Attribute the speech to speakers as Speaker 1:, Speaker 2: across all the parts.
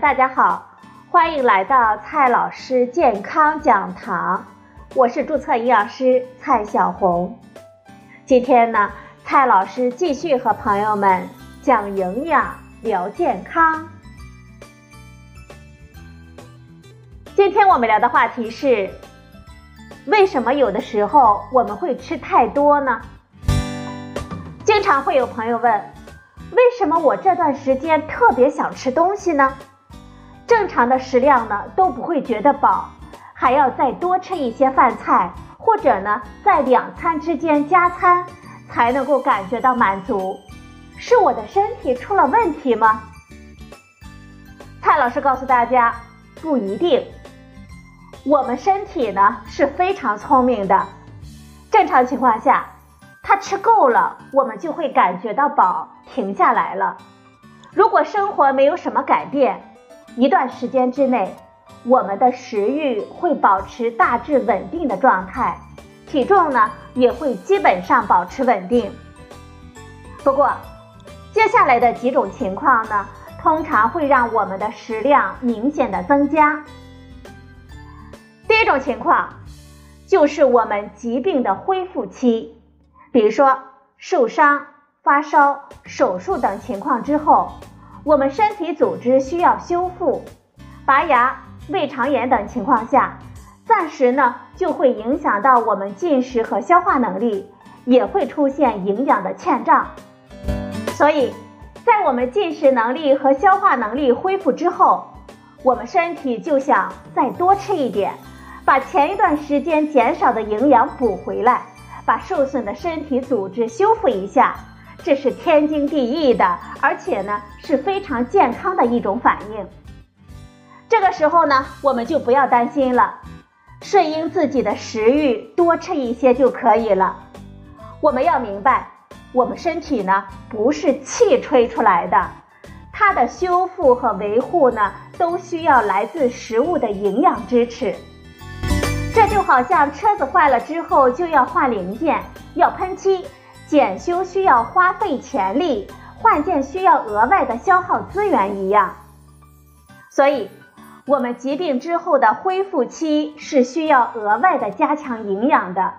Speaker 1: 大家好，欢迎来到蔡老师健康讲堂，我是注册营养师蔡小红。今天呢，蔡老师继续和朋友们讲营养、聊健康。今天我们聊的话题是：为什么有的时候我们会吃太多呢？经常会有朋友问，为什么我这段时间特别想吃东西呢？正常的食量呢都不会觉得饱，还要再多吃一些饭菜，或者呢在两餐之间加餐，才能够感觉到满足。是我的身体出了问题吗？蔡老师告诉大家，不一定。我们身体呢是非常聪明的，正常情况下，它吃够了，我们就会感觉到饱，停下来了。如果生活没有什么改变，一段时间之内，我们的食欲会保持大致稳定的状态，体重呢也会基本上保持稳定。不过，接下来的几种情况呢，通常会让我们的食量明显的增加。第一种情况，就是我们疾病的恢复期，比如说受伤、发烧、手术等情况之后。我们身体组织需要修复，拔牙、胃肠炎等情况下，暂时呢就会影响到我们进食和消化能力，也会出现营养的欠账。所以，在我们进食能力和消化能力恢复之后，我们身体就想再多吃一点，把前一段时间减少的营养补回来，把受损的身体组织修复一下。这是天经地义的，而且呢是非常健康的一种反应。这个时候呢，我们就不要担心了，顺应自己的食欲，多吃一些就可以了。我们要明白，我们身体呢不是气吹出来的，它的修复和维护呢都需要来自食物的营养支持。这就好像车子坏了之后就要换零件，要喷漆。检修需要花费钱力，换件需要额外的消耗资源一样，所以，我们疾病之后的恢复期是需要额外的加强营养的。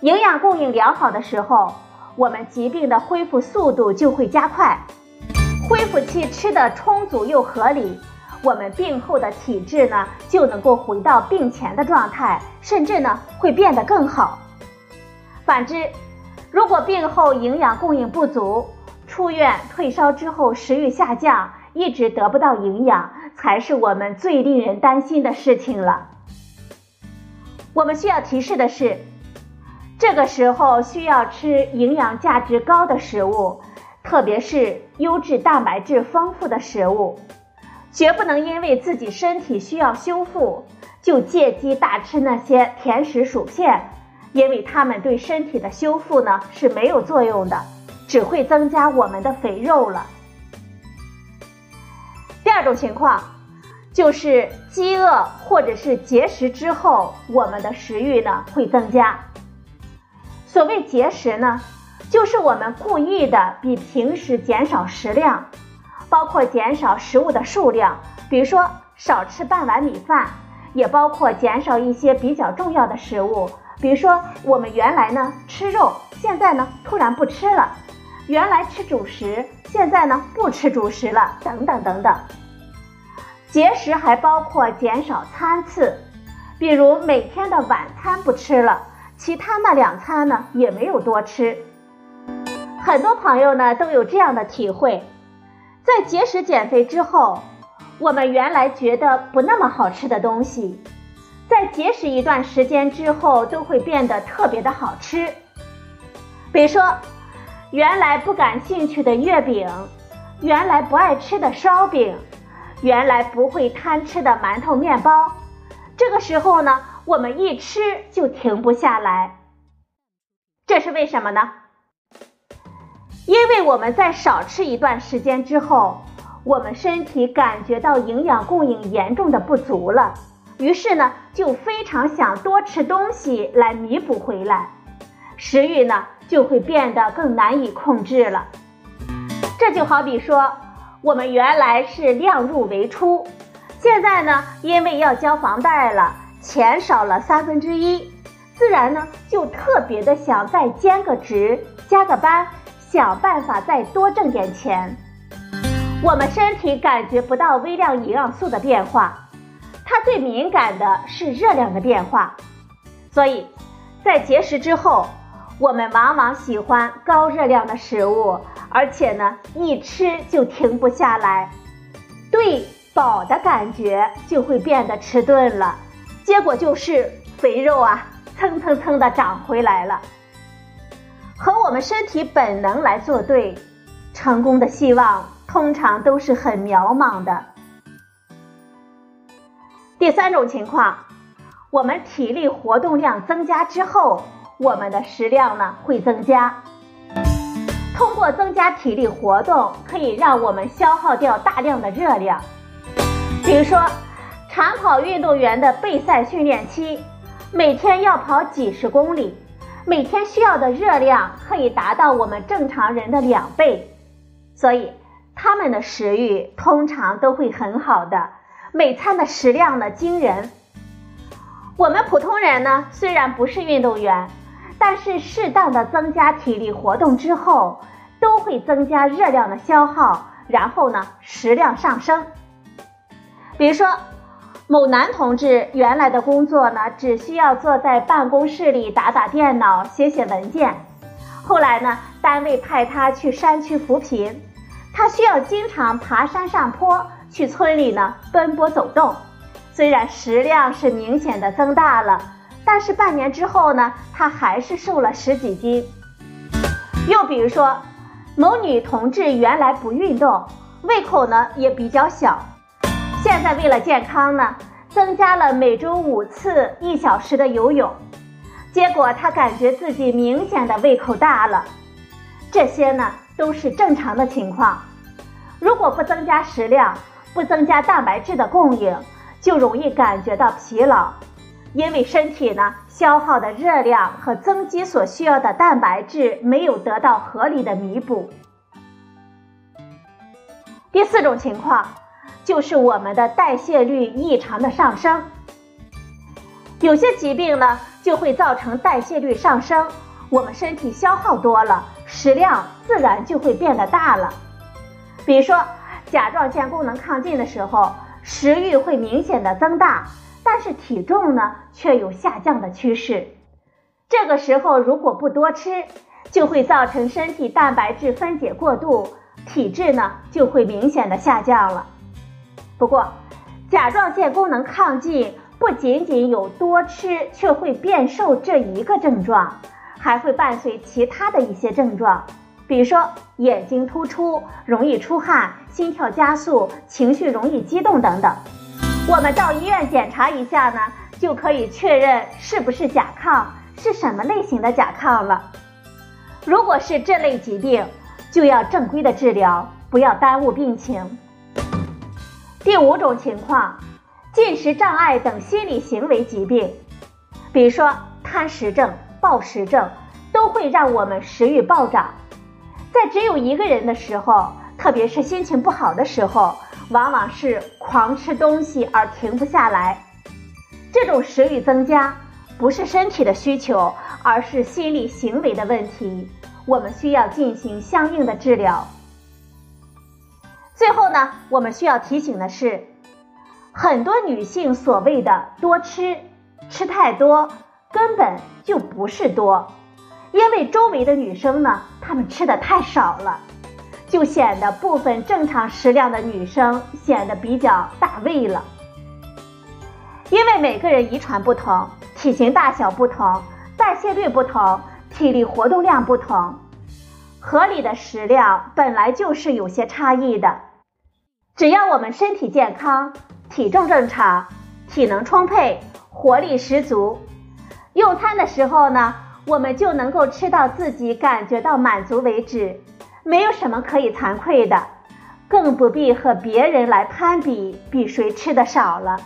Speaker 1: 营养供应良好的时候，我们疾病的恢复速度就会加快。恢复期吃的充足又合理，我们病后的体质呢就能够回到病前的状态，甚至呢会变得更好。反之，如果病后营养供应不足，出院退烧之后食欲下降，一直得不到营养，才是我们最令人担心的事情了。我们需要提示的是，这个时候需要吃营养价值高的食物，特别是优质蛋白质丰富的食物，绝不能因为自己身体需要修复，就借机大吃那些甜食薯片。因为它们对身体的修复呢是没有作用的，只会增加我们的肥肉了。第二种情况，就是饥饿或者是节食之后，我们的食欲呢会增加。所谓节食呢，就是我们故意的比平时减少食量，包括减少食物的数量，比如说少吃半碗米饭，也包括减少一些比较重要的食物。比如说，我们原来呢吃肉，现在呢突然不吃了；原来吃主食，现在呢不吃主食了，等等等等。节食还包括减少餐次，比如每天的晚餐不吃了，其他那两餐呢也没有多吃。很多朋友呢都有这样的体会，在节食减肥之后，我们原来觉得不那么好吃的东西。在节食一段时间之后，都会变得特别的好吃。比如说，原来不感兴趣的月饼，原来不爱吃的烧饼，原来不会贪吃的馒头面包，这个时候呢，我们一吃就停不下来。这是为什么呢？因为我们在少吃一段时间之后，我们身体感觉到营养供应严重的不足了。于是呢，就非常想多吃东西来弥补回来，食欲呢就会变得更难以控制了。这就好比说，我们原来是量入为出，现在呢，因为要交房贷了，钱少了三分之一，自然呢就特别的想再兼个职、加个班，想办法再多挣点钱。我们身体感觉不到微量营养素的变化，它最敏感的是热量的变化，所以在节食之后。我们往往喜欢高热量的食物，而且呢，一吃就停不下来，对饱的感觉就会变得迟钝了，结果就是肥肉啊蹭蹭蹭的长回来了。和我们身体本能来作对，成功的希望通常都是很渺茫的。第三种情况，我们体力活动量增加之后。我们的食量呢会增加，通过增加体力活动，可以让我们消耗掉大量的热量。比如说，长跑运动员的备赛训练期，每天要跑几十公里，每天需要的热量可以达到我们正常人的两倍，所以他们的食欲通常都会很好的，每餐的食量呢惊人。我们普通人呢，虽然不是运动员。但是适当的增加体力活动之后，都会增加热量的消耗，然后呢食量上升。比如说，某男同志原来的工作呢，只需要坐在办公室里打打电脑、写写文件。后来呢，单位派他去山区扶贫，他需要经常爬山上坡，去村里呢奔波走动。虽然食量是明显的增大了。但是半年之后呢，她还是瘦了十几斤。又比如说，某女同志原来不运动，胃口呢也比较小，现在为了健康呢，增加了每周五次一小时的游泳，结果她感觉自己明显的胃口大了。这些呢都是正常的情况。如果不增加食量，不增加蛋白质的供应，就容易感觉到疲劳。因为身体呢消耗的热量和增肌所需要的蛋白质没有得到合理的弥补。第四种情况就是我们的代谢率异常的上升。有些疾病呢就会造成代谢率上升，我们身体消耗多了，食量自然就会变得大了。比如说甲状腺功能亢进的时候，食欲会明显的增大。但是体重呢却有下降的趋势，这个时候如果不多吃，就会造成身体蛋白质分解过度，体质呢就会明显的下降了。不过，甲状腺功能亢进不仅仅有多吃却会变瘦这一个症状，还会伴随其他的一些症状，比如说眼睛突出、容易出汗、心跳加速、情绪容易激动等等。我们到医院检查一下呢，就可以确认是不是甲亢，是什么类型的甲亢了。如果是这类疾病，就要正规的治疗，不要耽误病情。第五种情况，进食障碍等心理行为疾病，比如说贪食症、暴食症，都会让我们食欲暴涨。在只有一个人的时候，特别是心情不好的时候。往往是狂吃东西而停不下来，这种食欲增加不是身体的需求，而是心理行为的问题，我们需要进行相应的治疗。最后呢，我们需要提醒的是，很多女性所谓的多吃、吃太多，根本就不是多，因为周围的女生呢，她们吃的太少了。就显得部分正常食量的女生显得比较大胃了，因为每个人遗传不同，体型大小不同，代谢率不同，体力活动量不同，合理的食量本来就是有些差异的。只要我们身体健康，体重正常，体能充沛，活力十足，用餐的时候呢，我们就能够吃到自己感觉到满足为止。没有什么可以惭愧的，更不必和别人来攀比，比谁吃的少了。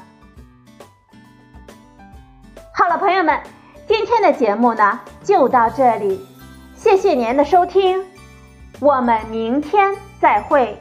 Speaker 1: 好了，朋友们，今天的节目呢就到这里，谢谢您的收听，我们明天再会。